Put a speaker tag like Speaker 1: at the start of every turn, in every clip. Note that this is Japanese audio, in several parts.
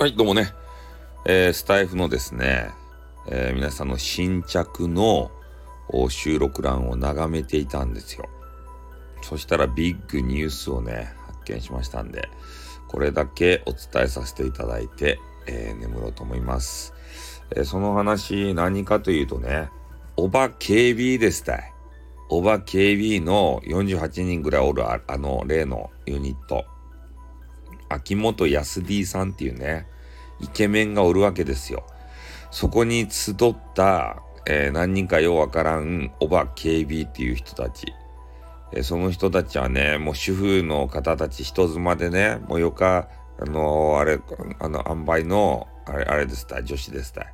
Speaker 1: はい、どうもね、えー、スタイフのですね、えー、皆さんの新着の収録欄を眺めていたんですよ。そしたらビッグニュースをね、発見しましたんで、これだけお伝えさせていただいて、えー、眠ろうと思います。え、その話何かというとね、おば KB ですたい。おば KB の48人ぐらいおるあの例のユニット。秋元康 D さんっていうね、イケメンがおるわけですよ。そこに集った、えー、何人かようわからん、おば KB っていう人たち。えー、その人たちはね、もう主婦の方たち人妻でね、もうよか、あのー、あれ、あの、塩梅の、あれ、あれですた、女子ですた。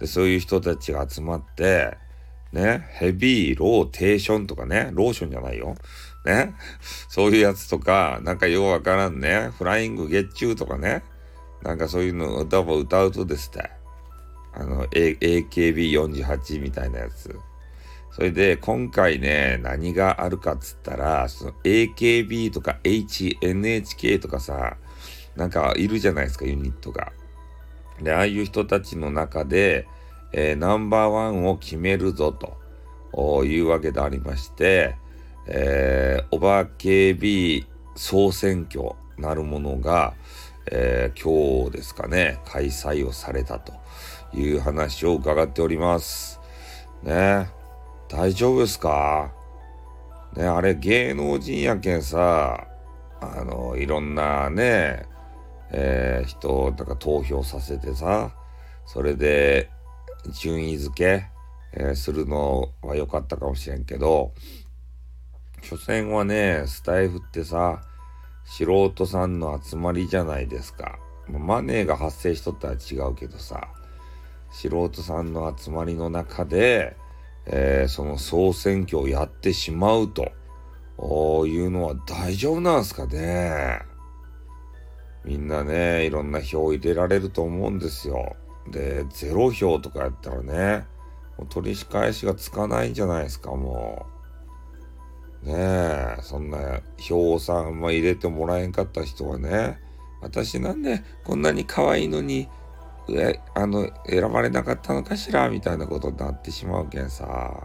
Speaker 1: で、そういう人たちが集まって、ね、ヘビーローテーションとかね、ローションじゃないよ。ね。そういうやつとか、なんかようわからんね。フライング月中とかね。なんかそういうの歌を歌うとですね。あの、AKB48 みたいなやつ。それで、今回ね、何があるかっつったら、AKB とか HNHK とかさ、なんかいるじゃないですか、ユニットが。で、ああいう人たちの中で、えー、ナンバーワンを決めるぞというわけでありまして、えー、おばけび総選挙なるものが、えー、今日ですかね、開催をされたという話を伺っております。ね大丈夫ですか？ねあれ芸能人やけんさ、あの、いろんなね、えー、人をなんか投票させてさ、それで順位付け、えー、するのは良かったかもしれんけど、所詮はね、スタイフってさ、素人さんの集まりじゃないですか。マネーが発生しとったら違うけどさ、素人さんの集まりの中で、えー、その総選挙をやってしまうというのは大丈夫なんすかねみんなね、いろんな票を入れられると思うんですよ。で、ゼロ票とかやったらね、もう取り返しがつかないんじゃないですか、もう。ねえ、そんな票さんも入れてもらえんかった人はね、私なんでこんなに可愛いのに、え、あの、選ばれなかったのかしらみたいなことになってしまうけんさ。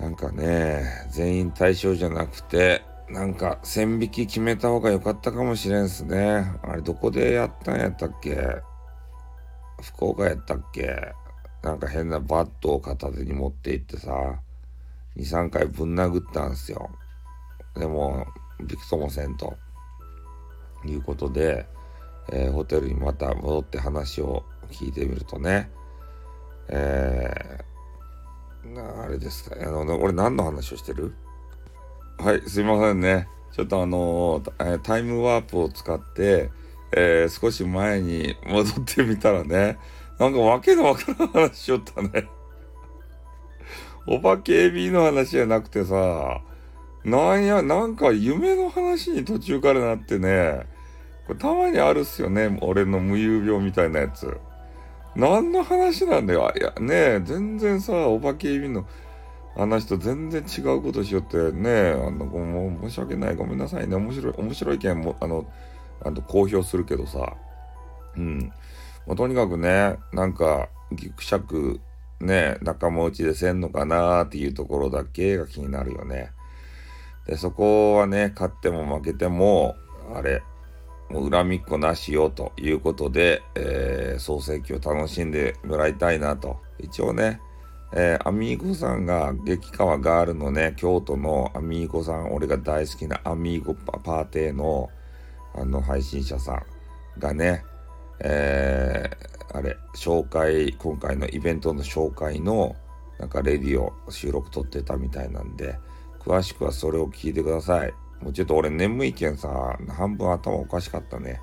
Speaker 1: なんかね、全員対象じゃなくて、なんか線引き決めた方が良かったかもしれんすね。あれどこでやったんやったっけ？福岡やったっけ？なんか変なバットを片手に持って行ってさ、2、3回ぶん殴ったんすよ。でも、びくともせんと。いうことで、えー、ホテルにまた戻って話を聞いてみるとね、えー、あれですか、あの、俺何の話をしてる？はい、すいませんね。ちょっとあのー、タイムワープを使って、えー、少し前に戻ってみたらね、なんかわけのわからん話しよったね。お化けエビの話じゃなくてさ、なんや、なんか夢の話に途中からなってね、これたまにあるっすよね、俺の無遊病みたいなやつ。何の話なんだよ。いや、ねえ全然さ、お化けエビの話と全然違うことしよってね、あの、もう申し訳ない、ごめんなさいね、面白い、面白い意見も、あの、あの公表するけどさ、うん。まあ、とにかくね、なんか、ぎくしゃく、ね、仲間内でせんのかなーっていうところだけが気になるよね。で、そこはね、勝っても負けても、あれ、もう恨みっこなしよということで、えー、創世記を楽しんでもらいたいなと。一応ね、えー、アミーゴさんが、激川ガールのね、京都のアミーゴさん、俺が大好きなアミーゴパーティーの、あの配信者さんがね、えー、あれ、紹介、今回のイベントの紹介の、なんかレディオ収録撮ってたみたいなんで、詳しくはそれを聞いてください。もうちょっと俺眠いけんさ、半分頭おかしかったね。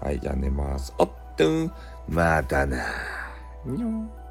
Speaker 1: はい、じゃあ寝ます。おっとまたな。にょ